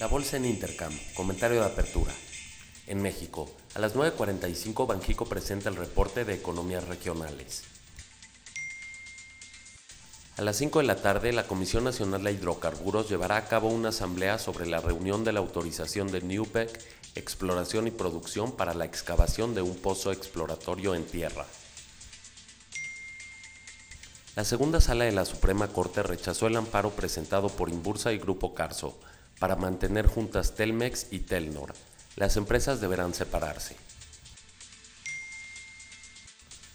La bolsa en Intercam. Comentario de apertura. En México, a las 9.45 Banjico presenta el reporte de economías regionales. A las 5 de la tarde, la Comisión Nacional de Hidrocarburos llevará a cabo una asamblea sobre la reunión de la autorización de NUPEC, exploración y producción para la excavación de un pozo exploratorio en tierra. La segunda sala de la Suprema Corte rechazó el amparo presentado por Inbursa y Grupo Carso para mantener juntas Telmex y Telnor. Las empresas deberán separarse.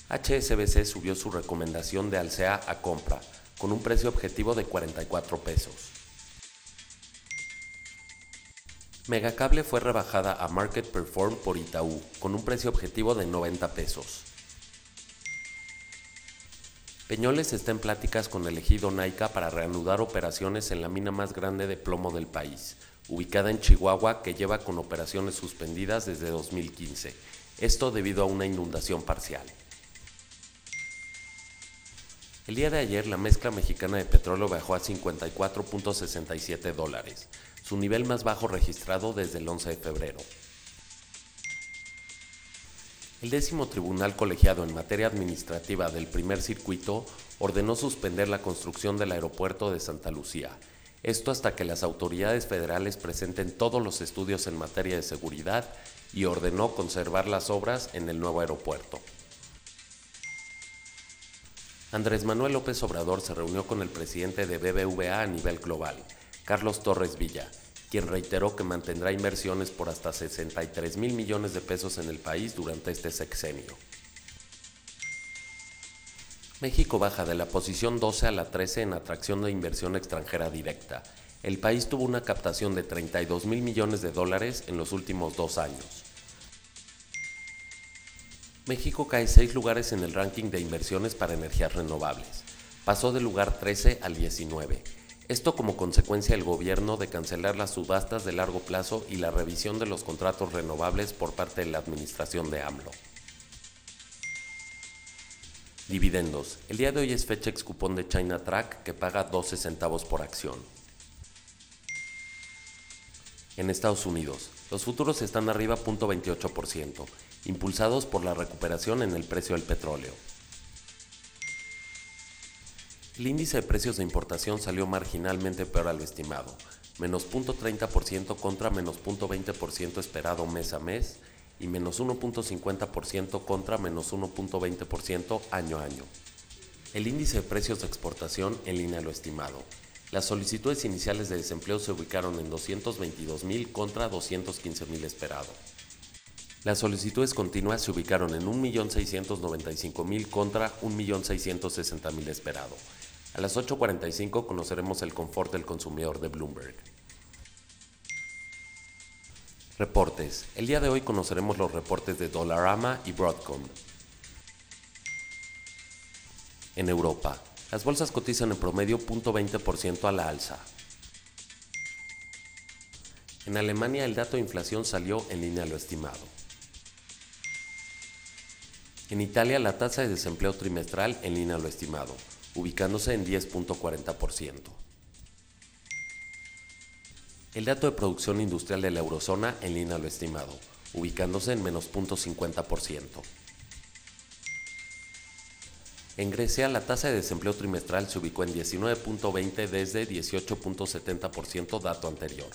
HSBC subió su recomendación de Alsea a compra, con un precio objetivo de 44 pesos. Megacable fue rebajada a Market Perform por Itaú, con un precio objetivo de 90 pesos. Peñoles está en pláticas con el ejido Naica para reanudar operaciones en la mina más grande de plomo del país, ubicada en Chihuahua, que lleva con operaciones suspendidas desde 2015. Esto debido a una inundación parcial. El día de ayer la mezcla mexicana de petróleo bajó a 54.67 dólares, su nivel más bajo registrado desde el 11 de febrero. El décimo tribunal colegiado en materia administrativa del primer circuito ordenó suspender la construcción del aeropuerto de Santa Lucía. Esto hasta que las autoridades federales presenten todos los estudios en materia de seguridad y ordenó conservar las obras en el nuevo aeropuerto. Andrés Manuel López Obrador se reunió con el presidente de BBVA a nivel global, Carlos Torres Villa, quien reiteró que mantendrá inversiones por hasta 63 mil millones de pesos en el país durante este sexenio. México baja de la posición 12 a la 13 en atracción de inversión extranjera directa. El país tuvo una captación de 32 mil millones de dólares en los últimos dos años. México cae seis lugares en el ranking de inversiones para energías renovables. Pasó del lugar 13 al 19 esto como consecuencia del gobierno de cancelar las subastas de largo plazo y la revisión de los contratos renovables por parte de la administración de AMLO. Dividendos. El día de hoy es fecha ex cupón de China Track que paga 12 centavos por acción. En Estados Unidos, los futuros están arriba 0.28%, impulsados por la recuperación en el precio del petróleo. El índice de precios de importación salió marginalmente peor a lo estimado, menos 0.30% contra menos 0.20% esperado mes a mes y menos 1.50% contra menos 1.20% año a año. El índice de precios de exportación en línea a lo estimado. Las solicitudes iniciales de desempleo se ubicaron en 222.000 contra 215.000 esperado. Las solicitudes continuas se ubicaron en 1.695.000 contra 1.660.000 esperado. A las 8.45 conoceremos el confort del consumidor de Bloomberg. Reportes. El día de hoy conoceremos los reportes de Dollarama y Broadcom. En Europa, las bolsas cotizan en promedio 0.20% a la alza. En Alemania el dato de inflación salió en línea a lo estimado. En Italia la tasa de desempleo trimestral en línea a lo estimado ubicándose en 10.40%. El dato de producción industrial de la eurozona en línea lo estimado, ubicándose en menos 0.50%. En Grecia, la tasa de desempleo trimestral se ubicó en 19.20 desde 18.70% dato anterior.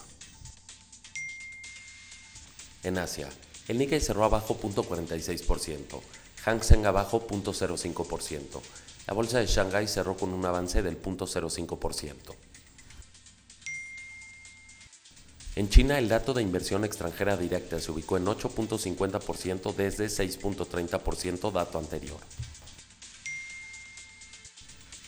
En Asia, el Nikkei cerró abajo 0.46%, Hang Seng abajo 0.05%, la bolsa de Shanghái cerró con un avance del 0.05%. En China, el dato de inversión extranjera directa se ubicó en 8.50% desde 6.30% dato anterior.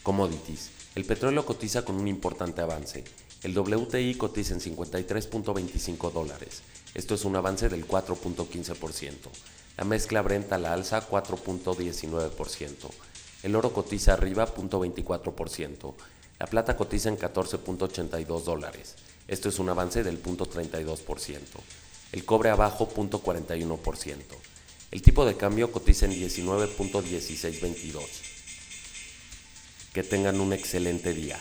Commodities. El petróleo cotiza con un importante avance. El WTI cotiza en 53.25 dólares. Esto es un avance del 4.15%. La mezcla Brent a la alza 4.19%. El oro cotiza arriba 0.24%. La plata cotiza en 14.82 dólares. Esto es un avance del 0.32%. El cobre abajo 0.41%. El tipo de cambio cotiza en 19.1622. Que tengan un excelente día.